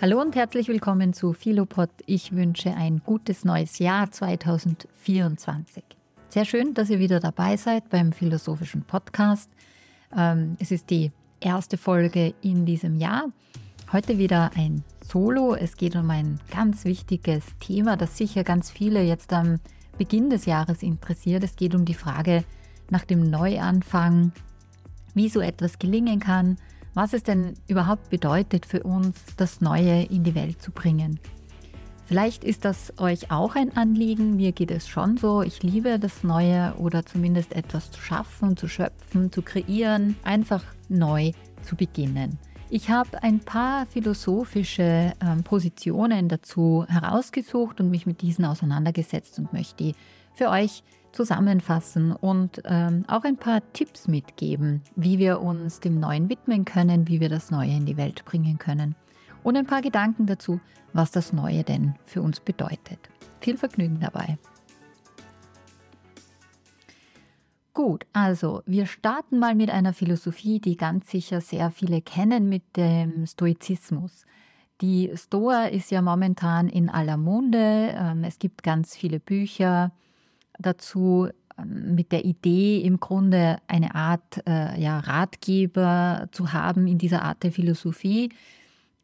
Hallo und herzlich willkommen zu Philopod. Ich wünsche ein gutes neues Jahr 2024. Sehr schön, dass ihr wieder dabei seid beim Philosophischen Podcast. Ähm, es ist die erste Folge in diesem Jahr. Heute wieder ein Solo. Es geht um ein ganz wichtiges Thema, das sicher ganz viele jetzt am Beginn des Jahres interessiert. Es geht um die Frage nach dem Neuanfang, wie so etwas gelingen kann, was es denn überhaupt bedeutet für uns, das Neue in die Welt zu bringen. Vielleicht ist das euch auch ein Anliegen. Mir geht es schon so. Ich liebe das Neue oder zumindest etwas zu schaffen, zu schöpfen, zu kreieren, einfach neu zu beginnen. Ich habe ein paar philosophische ähm, Positionen dazu herausgesucht und mich mit diesen auseinandergesetzt und möchte die für euch zusammenfassen und ähm, auch ein paar Tipps mitgeben, wie wir uns dem Neuen widmen können, wie wir das Neue in die Welt bringen können. Und ein paar Gedanken dazu, was das Neue denn für uns bedeutet. Viel Vergnügen dabei. Gut, also wir starten mal mit einer Philosophie, die ganz sicher sehr viele kennen, mit dem Stoizismus. Die Stoa ist ja momentan in aller Munde. Ähm, es gibt ganz viele Bücher, dazu ähm, mit der Idee, im Grunde eine Art äh, ja, Ratgeber zu haben in dieser Art der Philosophie.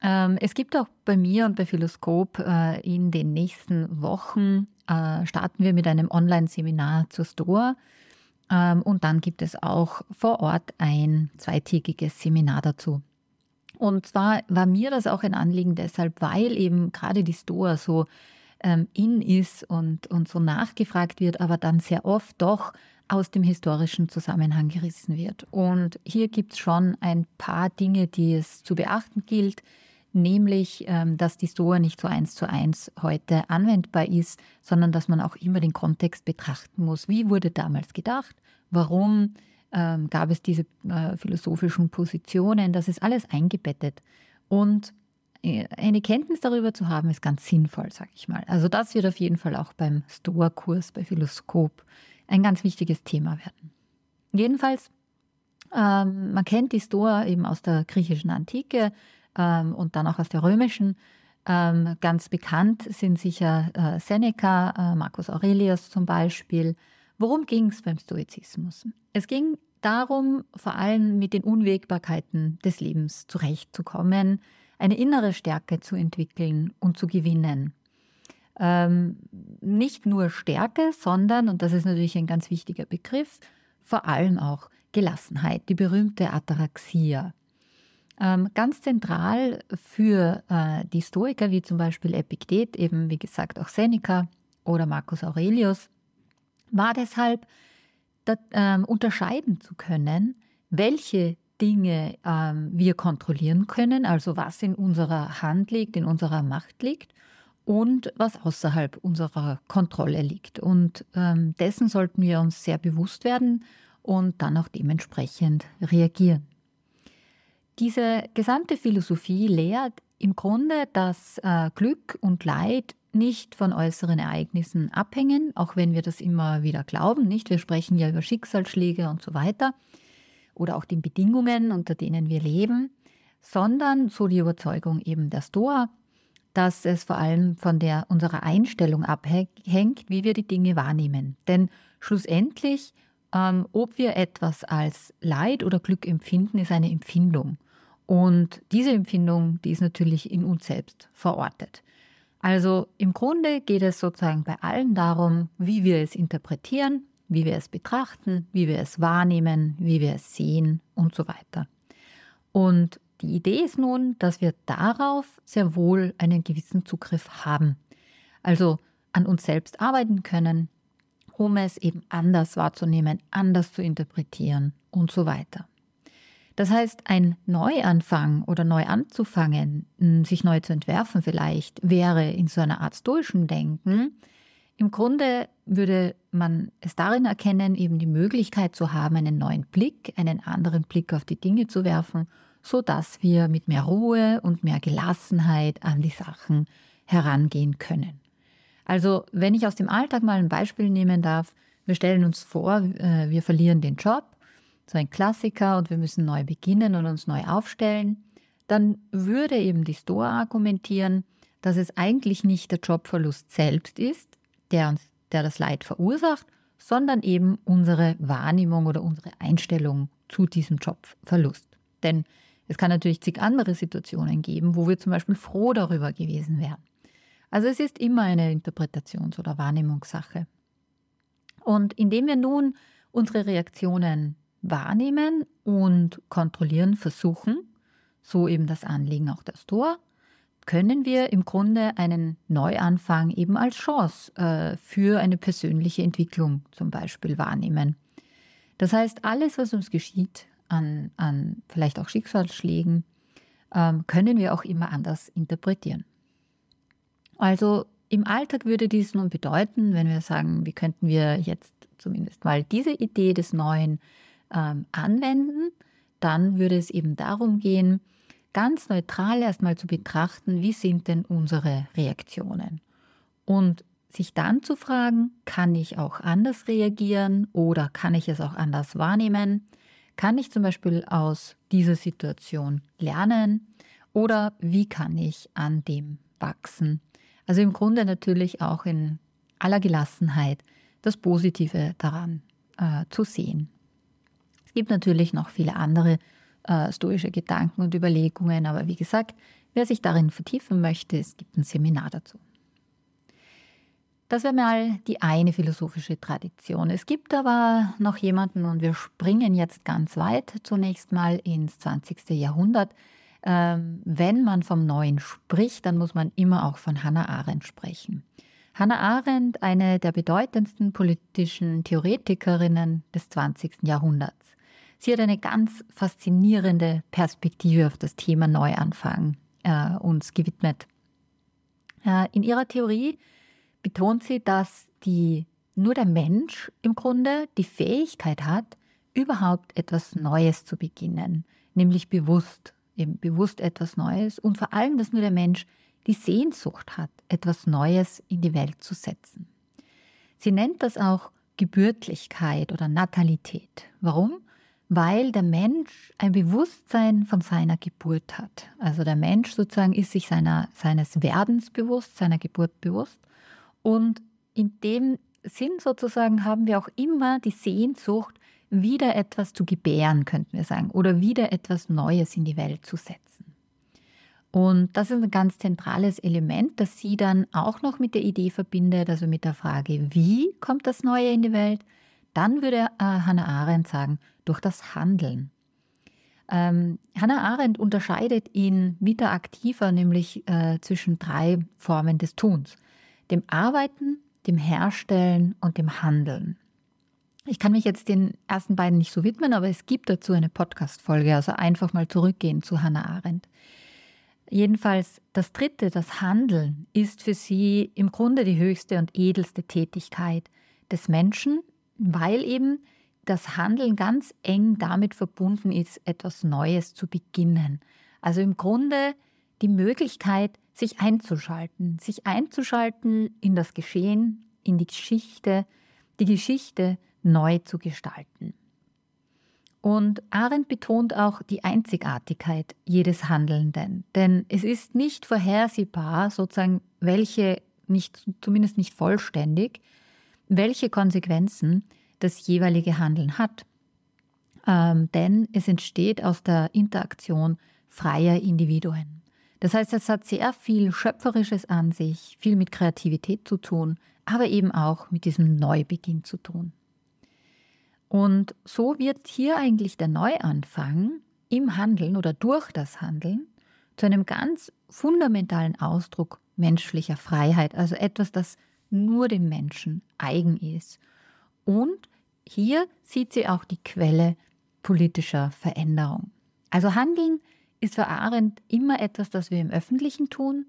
Ähm, es gibt auch bei mir und bei Philoskop äh, in den nächsten Wochen äh, starten wir mit einem Online-Seminar zur Store. Ähm, und dann gibt es auch vor Ort ein zweitägiges Seminar dazu. Und zwar war mir das auch ein Anliegen deshalb, weil eben gerade die Store so ähm, in ist und, und so nachgefragt wird, aber dann sehr oft doch aus dem historischen Zusammenhang gerissen wird. Und hier gibt es schon ein paar Dinge, die es zu beachten gilt, nämlich, ähm, dass die SOA nicht so eins zu eins heute anwendbar ist, sondern dass man auch immer den Kontext betrachten muss. Wie wurde damals gedacht? Warum ähm, gab es diese äh, philosophischen Positionen? Das ist alles eingebettet. Und eine Kenntnis darüber zu haben, ist ganz sinnvoll, sage ich mal. Also das wird auf jeden Fall auch beim Stoa-Kurs bei Philoskop ein ganz wichtiges Thema werden. Jedenfalls, ähm, man kennt die Stoa eben aus der griechischen Antike ähm, und dann auch aus der römischen. Ähm, ganz bekannt sind sicher äh, Seneca, äh, Marcus Aurelius zum Beispiel. Worum ging es beim Stoizismus? Es ging darum, vor allem mit den Unwägbarkeiten des Lebens zurechtzukommen, eine innere Stärke zu entwickeln und zu gewinnen. Ähm, nicht nur Stärke, sondern, und das ist natürlich ein ganz wichtiger Begriff, vor allem auch Gelassenheit, die berühmte Ataraxia. Ähm, ganz zentral für äh, die Stoiker, wie zum Beispiel Epiktet, eben wie gesagt auch Seneca oder Marcus Aurelius, war deshalb dat, ähm, unterscheiden zu können, welche Dinge ähm, wir kontrollieren können, also was in unserer Hand liegt, in unserer Macht liegt und was außerhalb unserer Kontrolle liegt. Und ähm, dessen sollten wir uns sehr bewusst werden und dann auch dementsprechend reagieren. Diese gesamte Philosophie lehrt im Grunde, dass äh, Glück und Leid nicht von äußeren Ereignissen abhängen, auch wenn wir das immer wieder glauben, nicht? Wir sprechen ja über Schicksalsschläge und so weiter oder auch den Bedingungen, unter denen wir leben, sondern so die Überzeugung eben der Stoa, dass es vor allem von der, unserer Einstellung abhängt, wie wir die Dinge wahrnehmen. Denn schlussendlich, ähm, ob wir etwas als Leid oder Glück empfinden, ist eine Empfindung. Und diese Empfindung, die ist natürlich in uns selbst verortet. Also im Grunde geht es sozusagen bei allen darum, wie wir es interpretieren, wie wir es betrachten, wie wir es wahrnehmen, wie wir es sehen und so weiter. Und die Idee ist nun, dass wir darauf sehr wohl einen gewissen Zugriff haben. Also an uns selbst arbeiten können, um es eben anders wahrzunehmen, anders zu interpretieren und so weiter. Das heißt, ein Neuanfang oder neu anzufangen, sich neu zu entwerfen vielleicht, wäre in so einer Art stoischen Denken im Grunde würde man es darin erkennen, eben die Möglichkeit zu haben, einen neuen Blick, einen anderen Blick auf die Dinge zu werfen, so dass wir mit mehr Ruhe und mehr Gelassenheit an die Sachen herangehen können. Also, wenn ich aus dem Alltag mal ein Beispiel nehmen darf, wir stellen uns vor, äh, wir verlieren den Job, so ein Klassiker, und wir müssen neu beginnen und uns neu aufstellen, dann würde eben die Stoa argumentieren, dass es eigentlich nicht der Jobverlust selbst ist, der uns, der das Leid verursacht, sondern eben unsere Wahrnehmung oder unsere Einstellung zu diesem Jobverlust. Denn es kann natürlich zig andere Situationen geben, wo wir zum Beispiel froh darüber gewesen wären. Also es ist immer eine Interpretations- oder Wahrnehmungssache. Und indem wir nun unsere Reaktionen wahrnehmen und kontrollieren versuchen, so eben das Anliegen auch der Store, können wir im Grunde einen Neuanfang eben als Chance äh, für eine persönliche Entwicklung zum Beispiel wahrnehmen. Das heißt, alles, was uns geschieht, an, an vielleicht auch Schicksalsschlägen, ähm, können wir auch immer anders interpretieren. Also im Alltag würde dies nun bedeuten, wenn wir sagen, wie könnten wir jetzt zumindest mal diese Idee des Neuen ähm, anwenden, dann würde es eben darum gehen, ganz neutral erstmal zu betrachten, wie sind denn unsere Reaktionen. Und sich dann zu fragen, kann ich auch anders reagieren oder kann ich es auch anders wahrnehmen? Kann ich zum Beispiel aus dieser Situation lernen oder wie kann ich an dem wachsen? Also im Grunde natürlich auch in aller Gelassenheit das Positive daran äh, zu sehen. Es gibt natürlich noch viele andere äh, stoische Gedanken und Überlegungen, aber wie gesagt, wer sich darin vertiefen möchte, es gibt ein Seminar dazu. Das wäre mal die eine philosophische Tradition. Es gibt aber noch jemanden, und wir springen jetzt ganz weit, zunächst mal ins 20. Jahrhundert. Ähm, wenn man vom Neuen spricht, dann muss man immer auch von Hannah Arendt sprechen. Hannah Arendt, eine der bedeutendsten politischen Theoretikerinnen des 20. Jahrhunderts. Sie hat eine ganz faszinierende Perspektive auf das Thema Neuanfang äh, uns gewidmet. Äh, in ihrer Theorie betont sie, dass die, nur der Mensch im Grunde die Fähigkeit hat, überhaupt etwas Neues zu beginnen, nämlich bewusst, eben bewusst etwas Neues und vor allem, dass nur der Mensch die Sehnsucht hat, etwas Neues in die Welt zu setzen. Sie nennt das auch Gebürtlichkeit oder Natalität. Warum? Weil der Mensch ein Bewusstsein von seiner Geburt hat. Also der Mensch sozusagen ist sich seiner, seines Werdens bewusst, seiner Geburt bewusst und in dem Sinn sozusagen haben wir auch immer die Sehnsucht, wieder etwas zu gebären, könnten wir sagen, oder wieder etwas Neues in die Welt zu setzen. Und das ist ein ganz zentrales Element, das sie dann auch noch mit der Idee verbindet, also mit der Frage, wie kommt das Neue in die Welt? Dann würde äh, Hannah Arendt sagen, durch das Handeln. Ähm, Hannah Arendt unterscheidet in Vita Activa nämlich äh, zwischen drei Formen des Tuns dem Arbeiten, dem Herstellen und dem Handeln. Ich kann mich jetzt den ersten beiden nicht so widmen, aber es gibt dazu eine Podcast-Folge, also einfach mal zurückgehen zu Hannah Arendt. Jedenfalls das dritte, das Handeln, ist für sie im Grunde die höchste und edelste Tätigkeit des Menschen, weil eben das Handeln ganz eng damit verbunden ist, etwas Neues zu beginnen. Also im Grunde die Möglichkeit, sich einzuschalten, sich einzuschalten in das Geschehen, in die Geschichte, die Geschichte neu zu gestalten. Und Arendt betont auch die Einzigartigkeit jedes Handelnden, denn es ist nicht vorhersehbar, sozusagen, welche, nicht, zumindest nicht vollständig, welche Konsequenzen das jeweilige Handeln hat. Ähm, denn es entsteht aus der Interaktion freier Individuen. Das heißt, es hat sehr viel Schöpferisches an sich, viel mit Kreativität zu tun, aber eben auch mit diesem Neubeginn zu tun. Und so wird hier eigentlich der Neuanfang im Handeln oder durch das Handeln zu einem ganz fundamentalen Ausdruck menschlicher Freiheit, also etwas, das nur dem Menschen eigen ist. Und hier sieht sie auch die Quelle politischer Veränderung. Also Handeln ist für Arendt immer etwas, das wir im Öffentlichen tun,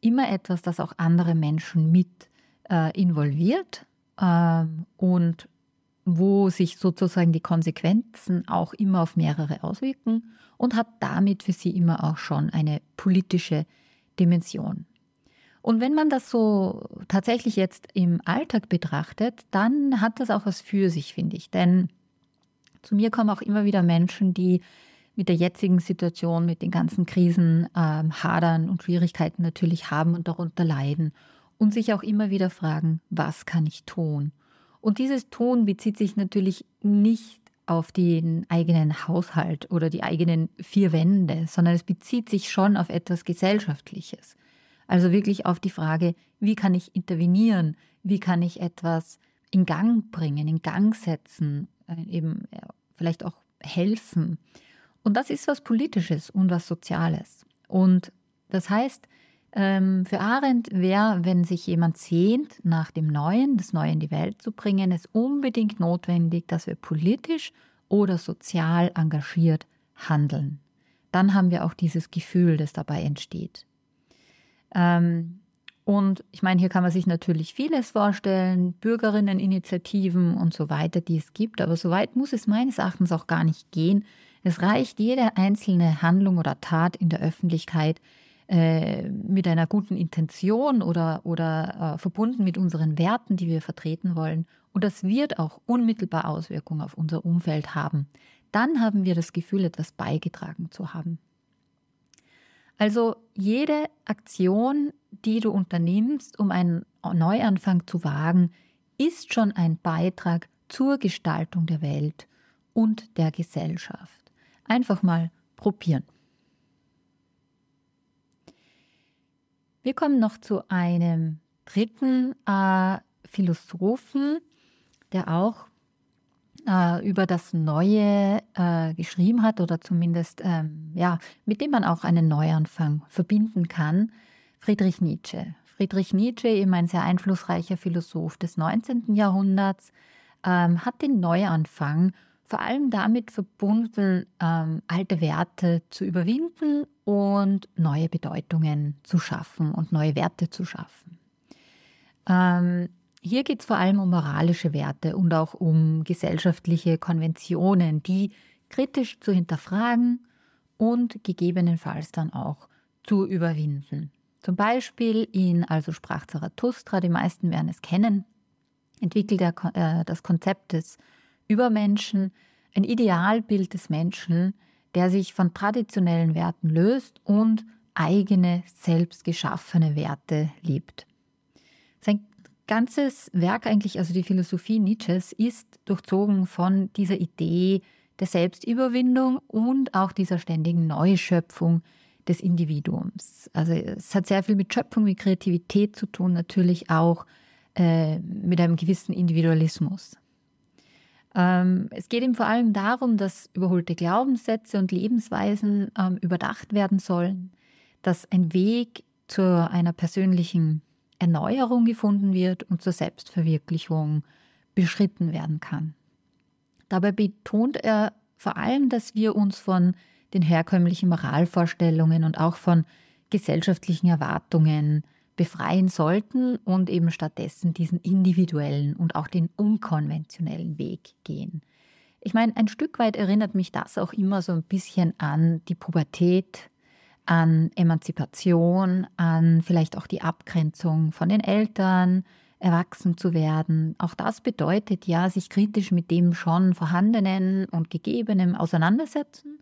immer etwas, das auch andere Menschen mit äh, involviert äh, und wo sich sozusagen die Konsequenzen auch immer auf mehrere auswirken und hat damit für sie immer auch schon eine politische Dimension. Und wenn man das so tatsächlich jetzt im Alltag betrachtet, dann hat das auch was für sich, finde ich. Denn zu mir kommen auch immer wieder Menschen, die mit der jetzigen Situation, mit den ganzen Krisen ähm, hadern und Schwierigkeiten natürlich haben und darunter leiden und sich auch immer wieder fragen, was kann ich tun? Und dieses Tun bezieht sich natürlich nicht auf den eigenen Haushalt oder die eigenen vier Wände, sondern es bezieht sich schon auf etwas Gesellschaftliches. Also wirklich auf die Frage, wie kann ich intervenieren? Wie kann ich etwas in Gang bringen, in Gang setzen, äh, eben vielleicht auch helfen? Und das ist was Politisches und was Soziales. Und das heißt, ähm, für Arendt wäre, wenn sich jemand sehnt nach dem Neuen, das Neue in die Welt zu bringen, es unbedingt notwendig, dass wir politisch oder sozial engagiert handeln. Dann haben wir auch dieses Gefühl, das dabei entsteht. Ähm, und ich meine, hier kann man sich natürlich vieles vorstellen, Bürgerinneninitiativen und so weiter, die es gibt, aber so weit muss es meines Erachtens auch gar nicht gehen. Es reicht jede einzelne Handlung oder Tat in der Öffentlichkeit äh, mit einer guten Intention oder, oder äh, verbunden mit unseren Werten, die wir vertreten wollen. Und das wird auch unmittelbar Auswirkungen auf unser Umfeld haben. Dann haben wir das Gefühl, etwas beigetragen zu haben. Also jede Aktion, die du unternimmst, um einen Neuanfang zu wagen, ist schon ein Beitrag zur Gestaltung der Welt und der Gesellschaft. Einfach mal probieren. Wir kommen noch zu einem dritten äh, Philosophen, der auch äh, über das Neue äh, geschrieben hat oder zumindest ähm, ja, mit dem man auch einen Neuanfang verbinden kann, Friedrich Nietzsche. Friedrich Nietzsche, eben ein sehr einflussreicher Philosoph des 19. Jahrhunderts, ähm, hat den Neuanfang vor allem damit verbunden, ähm, alte Werte zu überwinden und neue Bedeutungen zu schaffen und neue Werte zu schaffen. Ähm, hier geht es vor allem um moralische Werte und auch um gesellschaftliche Konventionen, die kritisch zu hinterfragen und gegebenenfalls dann auch zu überwinden. Zum Beispiel in Also sprach Zarathustra, die meisten werden es kennen, entwickelt er äh, das Konzept des Übermenschen, ein Idealbild des Menschen, der sich von traditionellen Werten löst und eigene, selbst geschaffene Werte lebt. Sein ganzes Werk eigentlich, also die Philosophie Nietzsches, ist durchzogen von dieser Idee der Selbstüberwindung und auch dieser ständigen Neuschöpfung des Individuums. Also es hat sehr viel mit Schöpfung, mit Kreativität zu tun, natürlich auch äh, mit einem gewissen Individualismus. Ähm, es geht ihm vor allem darum, dass überholte Glaubenssätze und Lebensweisen ähm, überdacht werden sollen, dass ein Weg zu einer persönlichen Erneuerung gefunden wird und zur Selbstverwirklichung beschritten werden kann. Dabei betont er vor allem, dass wir uns von den herkömmlichen Moralvorstellungen und auch von gesellschaftlichen Erwartungen befreien sollten und eben stattdessen diesen individuellen und auch den unkonventionellen Weg gehen. Ich meine, ein Stück weit erinnert mich das auch immer so ein bisschen an die Pubertät, an Emanzipation, an vielleicht auch die Abgrenzung von den Eltern, erwachsen zu werden. Auch das bedeutet ja, sich kritisch mit dem schon Vorhandenen und Gegebenen auseinandersetzen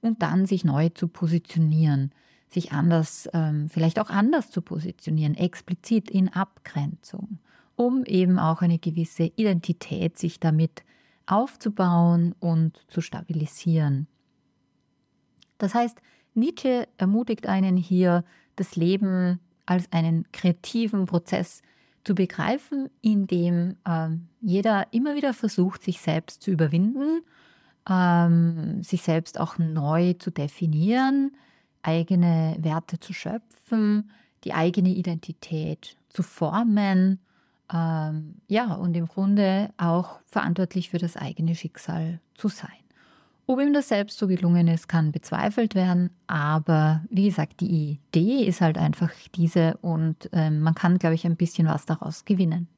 und dann sich neu zu positionieren, sich anders, ähm, vielleicht auch anders zu positionieren, explizit in Abgrenzung, um eben auch eine gewisse Identität sich damit aufzubauen und zu stabilisieren. Das heißt, Nietzsche ermutigt einen hier, das Leben als einen kreativen Prozess zu begreifen, in dem ähm, jeder immer wieder versucht, sich selbst zu überwinden, ähm, sich selbst auch neu zu definieren, eigene Werte zu schöpfen, die eigene Identität zu formen, ähm, ja, und im Grunde auch verantwortlich für das eigene Schicksal zu sein. Ob ihm das selbst so gelungen ist, kann bezweifelt werden, aber wie gesagt, die Idee ist halt einfach diese und äh, man kann, glaube ich, ein bisschen was daraus gewinnen.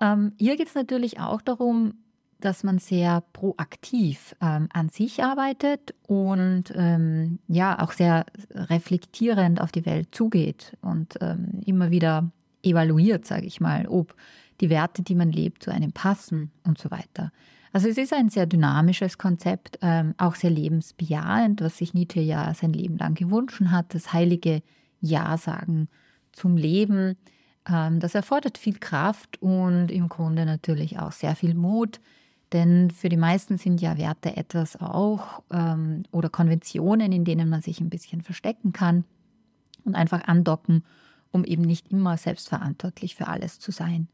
Ähm, hier geht es natürlich auch darum, dass man sehr proaktiv ähm, an sich arbeitet und ähm, ja auch sehr reflektierend auf die Welt zugeht und ähm, immer wieder evaluiert, sage ich mal, ob die Werte, die man lebt, zu einem passen und so weiter. Also es ist ein sehr dynamisches Konzept, ähm, auch sehr lebensbejahend, was sich Nietzsche ja sein Leben lang gewünscht hat, das heilige Ja-Sagen zum Leben. Ähm, das erfordert viel Kraft und im Grunde natürlich auch sehr viel Mut, denn für die meisten sind ja Werte etwas auch ähm, oder Konventionen, in denen man sich ein bisschen verstecken kann und einfach andocken, um eben nicht immer selbstverantwortlich für alles zu sein.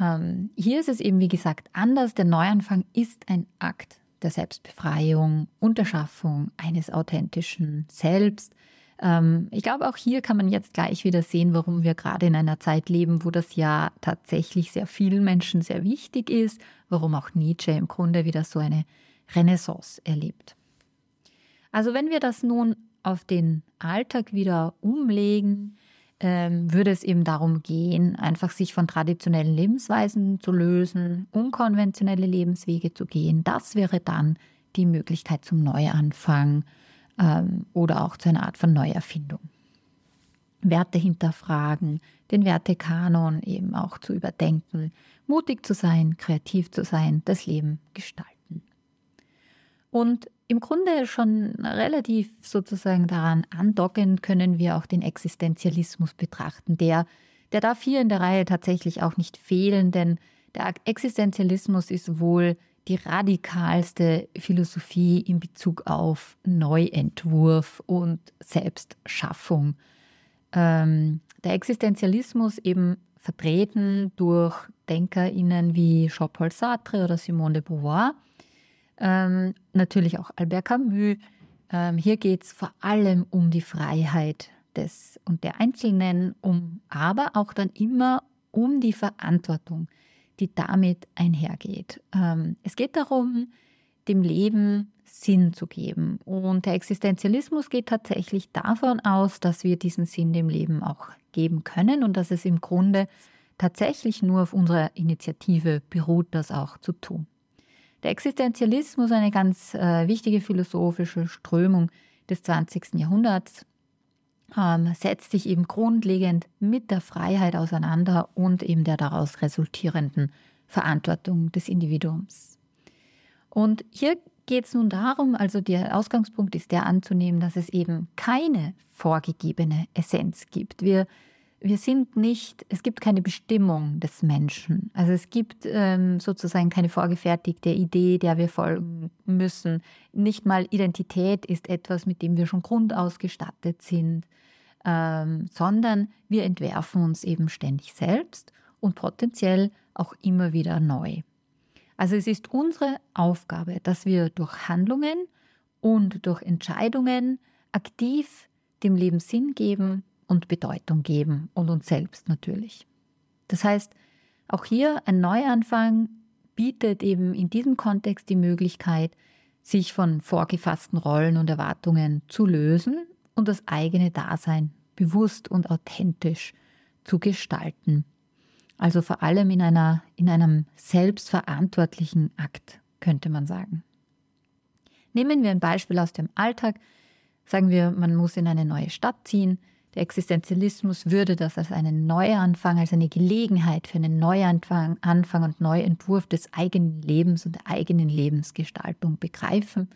Ähm, hier ist es eben, wie gesagt, anders. Der Neuanfang ist ein Akt der Selbstbefreiung und der Schaffung eines authentischen Selbst. Ähm, ich glaube, auch hier kann man jetzt gleich wieder sehen, warum wir gerade in einer Zeit leben, wo das ja tatsächlich sehr vielen Menschen sehr wichtig ist, warum auch Nietzsche im Grunde wieder so eine Renaissance erlebt. Also wenn wir das nun auf den Alltag wieder umlegen, ähm, würde es eben darum gehen, einfach sich von traditionellen Lebensweisen zu lösen, unkonventionelle Lebenswege zu gehen. Das wäre dann die Möglichkeit zum Neuanfang ähm, oder auch zu einer Art von Neuerfindung. Werte hinterfragen, den Wertekanon eben auch zu überdenken, mutig zu sein, kreativ zu sein, das Leben gestalten. Und im Grunde schon relativ sozusagen daran andockend können wir auch den Existenzialismus betrachten. Der, der darf hier in der Reihe tatsächlich auch nicht fehlen, denn der Existenzialismus ist wohl die radikalste Philosophie in Bezug auf Neuentwurf und Selbstschaffung. Ähm, der Existenzialismus eben vertreten durch DenkerInnen wie Jean-Paul Sartre oder Simone de Beauvoir – ähm, natürlich auch Albert Camus. Ähm, hier geht es vor allem um die Freiheit des und der Einzelnen, um, aber auch dann immer um die Verantwortung, die damit einhergeht. Ähm, es geht darum, dem Leben Sinn zu geben. Und der Existenzialismus geht tatsächlich davon aus, dass wir diesen Sinn dem Leben auch geben können und dass es im Grunde tatsächlich nur auf unserer Initiative beruht, das auch zu tun. Der Existenzialismus, eine ganz äh, wichtige philosophische Strömung des 20. Jahrhunderts, ähm, setzt sich eben grundlegend mit der Freiheit auseinander und eben der daraus resultierenden Verantwortung des Individuums. Und hier geht es nun darum, also der Ausgangspunkt ist der anzunehmen, dass es eben keine vorgegebene Essenz gibt. Wir wir sind nicht, es gibt keine Bestimmung des Menschen. Also es gibt ähm, sozusagen keine vorgefertigte Idee, der wir folgen müssen. Nicht mal Identität ist etwas, mit dem wir schon grundausgestattet sind, ähm, sondern wir entwerfen uns eben ständig selbst und potenziell auch immer wieder neu. Also es ist unsere Aufgabe, dass wir durch Handlungen und durch Entscheidungen aktiv dem Leben Sinn geben und Bedeutung geben und uns selbst natürlich. Das heißt, auch hier ein Neuanfang bietet eben in diesem Kontext die Möglichkeit, sich von vorgefassten Rollen und Erwartungen zu lösen und das eigene Dasein bewusst und authentisch zu gestalten. Also vor allem in, einer, in einem selbstverantwortlichen Akt, könnte man sagen. Nehmen wir ein Beispiel aus dem Alltag. Sagen wir, man muss in eine neue Stadt ziehen. Der Existenzialismus würde das als einen Neuanfang, als eine Gelegenheit für einen Neuanfang Anfang und Neuentwurf des eigenen Lebens und der eigenen Lebensgestaltung begreifen.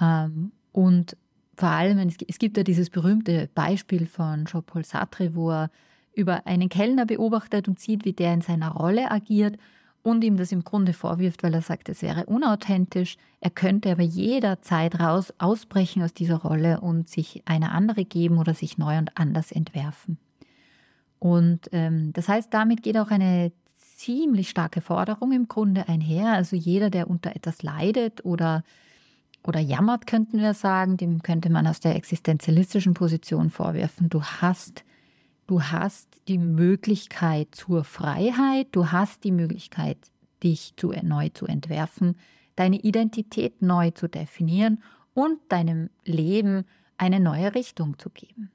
Ähm, und vor allem, es gibt ja dieses berühmte Beispiel von Jean-Paul Sartre, wo er über einen Kellner beobachtet und sieht, wie der in seiner Rolle agiert und ihm das im Grunde vorwirft, weil er sagt, es wäre unauthentisch. Er könnte aber jederzeit raus ausbrechen aus dieser Rolle und sich eine andere geben oder sich neu und anders entwerfen. Und ähm, das heißt, damit geht auch eine ziemlich starke Forderung im Grunde einher. Also jeder, der unter etwas leidet oder, oder jammert, könnten wir sagen, dem könnte man aus der existenzialistischen Position vorwerfen, du hast Du hast die Möglichkeit zur Freiheit, du hast die Möglichkeit, dich zu, neu zu entwerfen, deine Identität neu zu definieren und deinem Leben eine neue Richtung zu geben.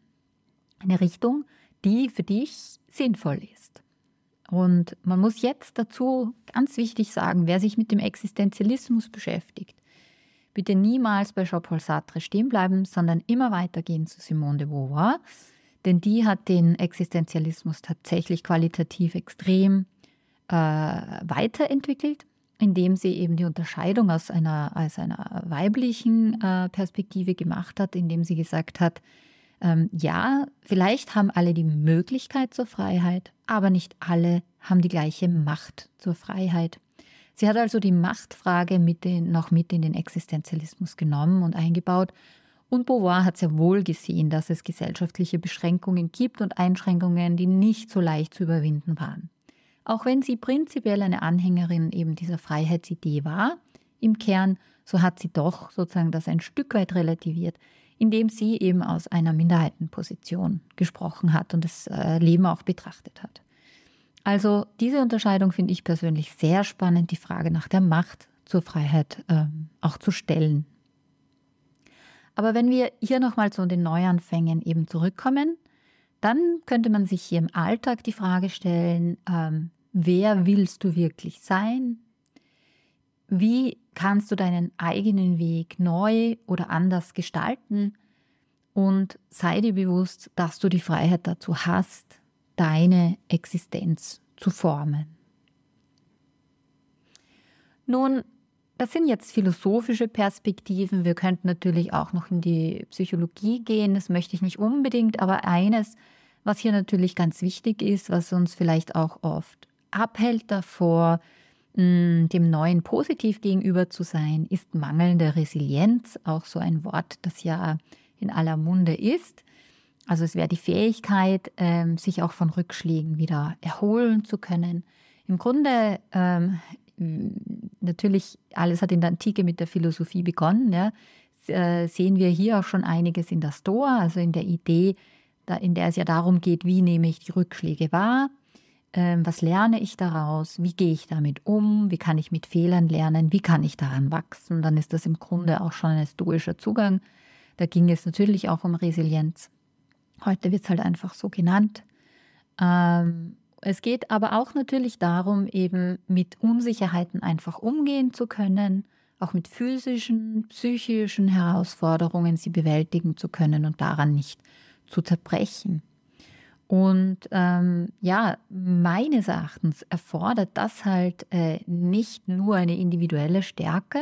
Eine Richtung, die für dich sinnvoll ist. Und man muss jetzt dazu ganz wichtig sagen, wer sich mit dem Existenzialismus beschäftigt, bitte niemals bei Jean-Paul Sartre stehen bleiben, sondern immer weitergehen zu Simone de Beauvoir denn die hat den Existenzialismus tatsächlich qualitativ extrem äh, weiterentwickelt indem sie eben die Unterscheidung aus einer, aus einer weiblichen äh, Perspektive gemacht hat, indem sie gesagt hat, ähm, ja, vielleicht haben alle die Möglichkeit zur Freiheit, aber nicht alle haben die gleiche Macht zur Freiheit. Sie hat also die Machtfrage mit den, noch mit in den Existenzialismus genommen und eingebaut. Und Beauvoir hat sehr wohl gesehen, dass es gesellschaftliche Beschränkungen gibt und Einschränkungen, die nicht so leicht zu überwinden waren. Auch wenn sie prinzipiell eine Anhängerin eben dieser Freiheitsidee war, im Kern, so hat sie doch sozusagen das ein Stück weit relativiert, indem sie eben aus einer Minderheitenposition gesprochen hat und das äh, Leben auch betrachtet hat. Also diese Unterscheidung finde ich persönlich sehr spannend, die Frage nach der Macht zur Freiheit ähm, auch zu stellen. Aber wenn wir hier nochmal zu den Neuanfängen eben zurückkommen, dann könnte man sich hier im Alltag die Frage stellen, ähm, wer willst du wirklich sein? Wie kannst du deinen eigenen Weg neu oder anders gestalten? Und sei dir bewusst, dass du die Freiheit dazu hast, deine Existenz zu formen. Nun, das sind jetzt philosophische Perspektiven. Wir könnten natürlich auch noch in die Psychologie gehen. Das möchte ich nicht unbedingt. Aber eines, was hier natürlich ganz wichtig ist, was uns vielleicht auch oft abhält davor, mm, dem Neuen positiv gegenüber zu sein, ist mangelnde Resilienz, auch so ein Wort, das ja in aller Munde ist. Also es wäre die Fähigkeit, ähm, sich auch von Rückschlägen wieder erholen zu können. Im Grunde ähm, natürlich, alles hat in der Antike mit der Philosophie begonnen. Ja, äh, sehen wir hier auch schon einiges in der Stoa, also in der Idee, in der es ja darum geht, wie nehme ich die Rückschläge wahr, ähm, was lerne ich daraus, wie gehe ich damit um, wie kann ich mit Fehlern lernen, wie kann ich daran wachsen, dann ist das im Grunde auch schon ein stoischer Zugang. Da ging es natürlich auch um Resilienz. Heute wird es halt einfach so genannt. Ähm, es geht aber auch natürlich darum, eben mit Unsicherheiten einfach umgehen zu können, auch mit physischen, psychischen Herausforderungen sie bewältigen zu können und daran nicht zu zerbrechen. Und ähm, ja, meines Erachtens erfordert das halt äh, nicht nur eine individuelle Stärke,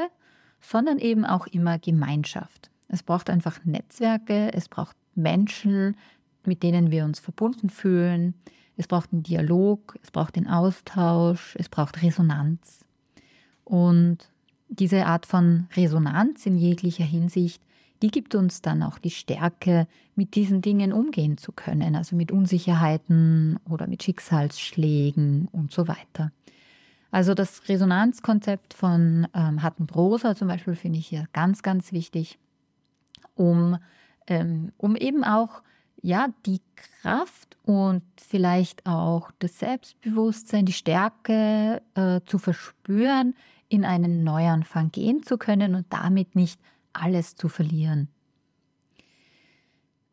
sondern eben auch immer Gemeinschaft. Es braucht einfach Netzwerke, es braucht Menschen, mit denen wir uns verbunden fühlen. Es braucht einen Dialog, es braucht den Austausch, es braucht Resonanz. Und diese Art von Resonanz in jeglicher Hinsicht die gibt uns dann auch die Stärke, mit diesen Dingen umgehen zu können, also mit Unsicherheiten oder mit Schicksalsschlägen und so weiter. Also das Resonanzkonzept von ähm, Hattenbrosa zum Beispiel finde ich hier ganz, ganz wichtig, um, ähm, um eben auch ja, die Kraft und vielleicht auch das Selbstbewusstsein, die Stärke äh, zu verspüren, in einen Neuanfang gehen zu können und damit nicht alles zu verlieren.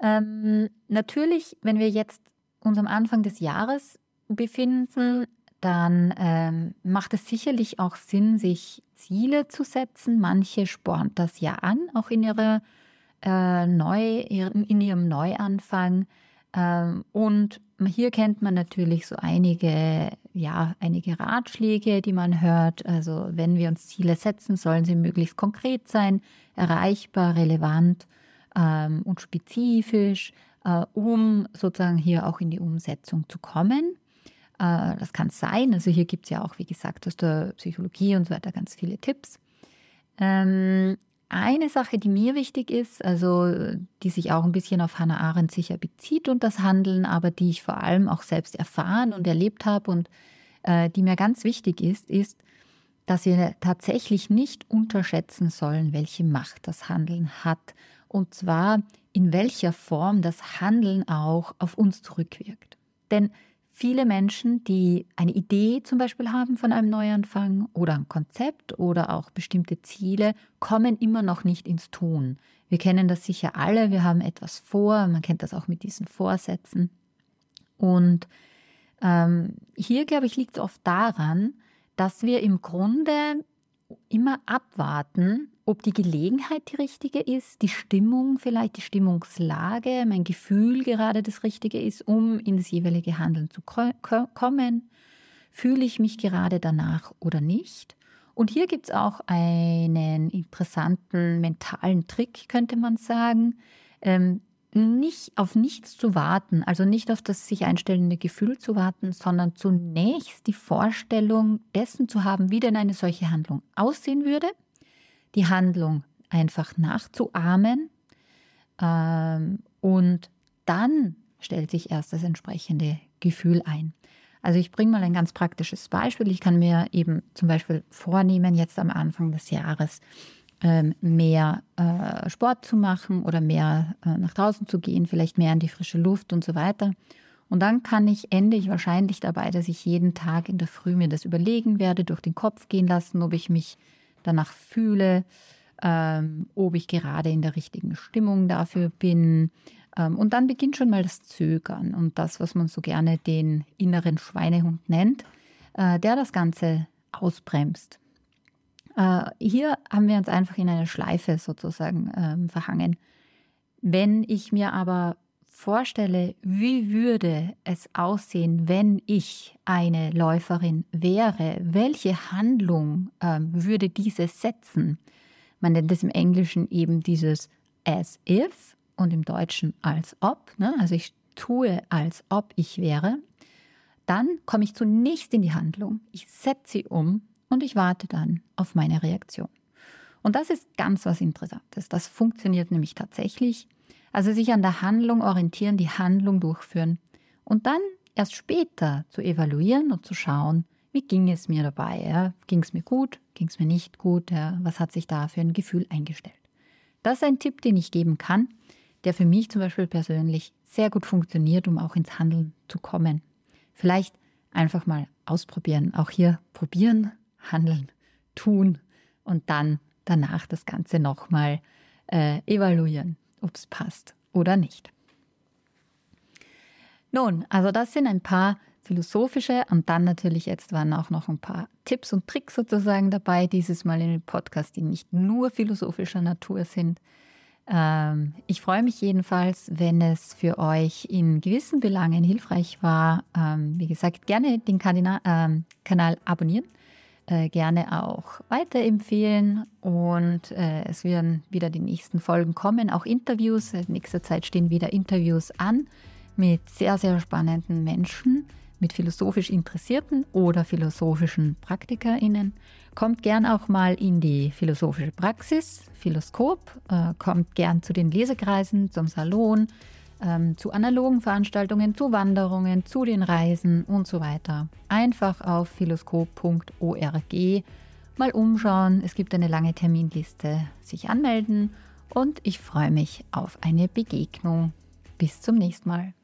Ähm, natürlich, wenn wir jetzt uns am Anfang des Jahres befinden, dann ähm, macht es sicherlich auch Sinn, sich Ziele zu setzen. Manche spornt das ja an, auch in, ihrer, äh, Neu, in ihrem Neuanfang. Ähm, und hier kennt man natürlich so einige, ja, einige Ratschläge, die man hört. Also wenn wir uns Ziele setzen, sollen sie möglichst konkret sein, erreichbar, relevant ähm, und spezifisch, äh, um sozusagen hier auch in die Umsetzung zu kommen. Äh, das kann sein. Also hier gibt es ja auch, wie gesagt, aus der Psychologie und so weiter ganz viele Tipps. Ähm, eine Sache, die mir wichtig ist, also die sich auch ein bisschen auf Hannah Arendt sicher bezieht und das Handeln, aber die ich vor allem auch selbst erfahren und erlebt habe und äh, die mir ganz wichtig ist, ist, dass wir tatsächlich nicht unterschätzen sollen, welche Macht das Handeln hat und zwar in welcher Form das Handeln auch auf uns zurückwirkt. Denn viele Menschen, die eine Idee zum Beispiel haben von einem Neuanfang oder ein Konzept oder auch bestimmte Ziele, kommen immer noch nicht ins Tun. Wir kennen das sicher alle, wir haben etwas vor, man kennt das auch mit diesen Vorsätzen. Und ähm, hier, glaube ich, liegt es oft daran, dass wir im Grunde immer abwarten, ob die Gelegenheit die richtige ist, die Stimmung vielleicht, die Stimmungslage, mein Gefühl gerade das Richtige ist, um in das jeweilige Handeln zu kommen. Fühle ich mich gerade danach oder nicht? Und hier gibt es auch einen interessanten mentalen Trick, könnte man sagen. Ähm, nicht auf nichts zu warten, also nicht auf das sich einstellende Gefühl zu warten, sondern zunächst die Vorstellung dessen zu haben, wie denn eine solche Handlung aussehen würde, die Handlung einfach nachzuahmen ähm, und dann stellt sich erst das entsprechende Gefühl ein. Also ich bringe mal ein ganz praktisches Beispiel. Ich kann mir eben zum Beispiel vornehmen, jetzt am Anfang des Jahres mehr äh, Sport zu machen oder mehr äh, nach draußen zu gehen, vielleicht mehr in die frische Luft und so weiter. Und dann kann ich, ende ich wahrscheinlich dabei, dass ich jeden Tag in der Früh mir das überlegen werde, durch den Kopf gehen lassen, ob ich mich danach fühle, ähm, ob ich gerade in der richtigen Stimmung dafür bin, ähm, und dann beginnt schon mal das Zögern und das, was man so gerne den inneren Schweinehund nennt, äh, der das Ganze ausbremst. Äh, hier haben wir uns einfach in eine Schleife sozusagen ähm, verhangen. Wenn ich mir aber vorstelle, wie würde es aussehen, wenn ich eine Läuferin wäre, welche Handlung ähm, würde diese setzen? Man nennt es im Englischen eben dieses as if und im Deutschen als ob, ne? also ich tue, als ob ich wäre, dann komme ich zunächst in die Handlung, ich setze sie um und ich warte dann auf meine Reaktion. Und das ist ganz was Interessantes. Das funktioniert nämlich tatsächlich. Also sich an der Handlung orientieren, die Handlung durchführen und dann erst später zu evaluieren und zu schauen, wie ging es mir dabei? Ja? Ging es mir gut? Ging es mir nicht gut? Ja? Was hat sich da für ein Gefühl eingestellt? Das ist ein Tipp, den ich geben kann, der für mich zum Beispiel persönlich sehr gut funktioniert, um auch ins Handeln zu kommen. Vielleicht einfach mal ausprobieren. Auch hier probieren, handeln, tun und dann danach das Ganze nochmal äh, evaluieren, ob es passt oder nicht. Nun, also das sind ein paar philosophische und dann natürlich jetzt waren auch noch ein paar Tipps und Tricks sozusagen dabei, dieses Mal in dem Podcast, die nicht nur philosophischer Natur sind, ähm, ich freue mich jedenfalls, wenn es für euch in gewissen Belangen hilfreich war. Ähm, wie gesagt, gerne den ähm, Kanal abonnieren, äh, gerne auch weiterempfehlen und äh, es werden wieder die nächsten Folgen kommen, auch Interviews. In nächster Zeit stehen wieder Interviews an mit sehr, sehr spannenden Menschen mit philosophisch Interessierten oder philosophischen PraktikerInnen. Kommt gern auch mal in die philosophische Praxis, Philoskop, äh, kommt gern zu den Lesekreisen, zum Salon, ähm, zu analogen Veranstaltungen, zu Wanderungen, zu den Reisen und so weiter. Einfach auf philoskop.org mal umschauen. Es gibt eine lange Terminliste, sich anmelden und ich freue mich auf eine Begegnung. Bis zum nächsten Mal.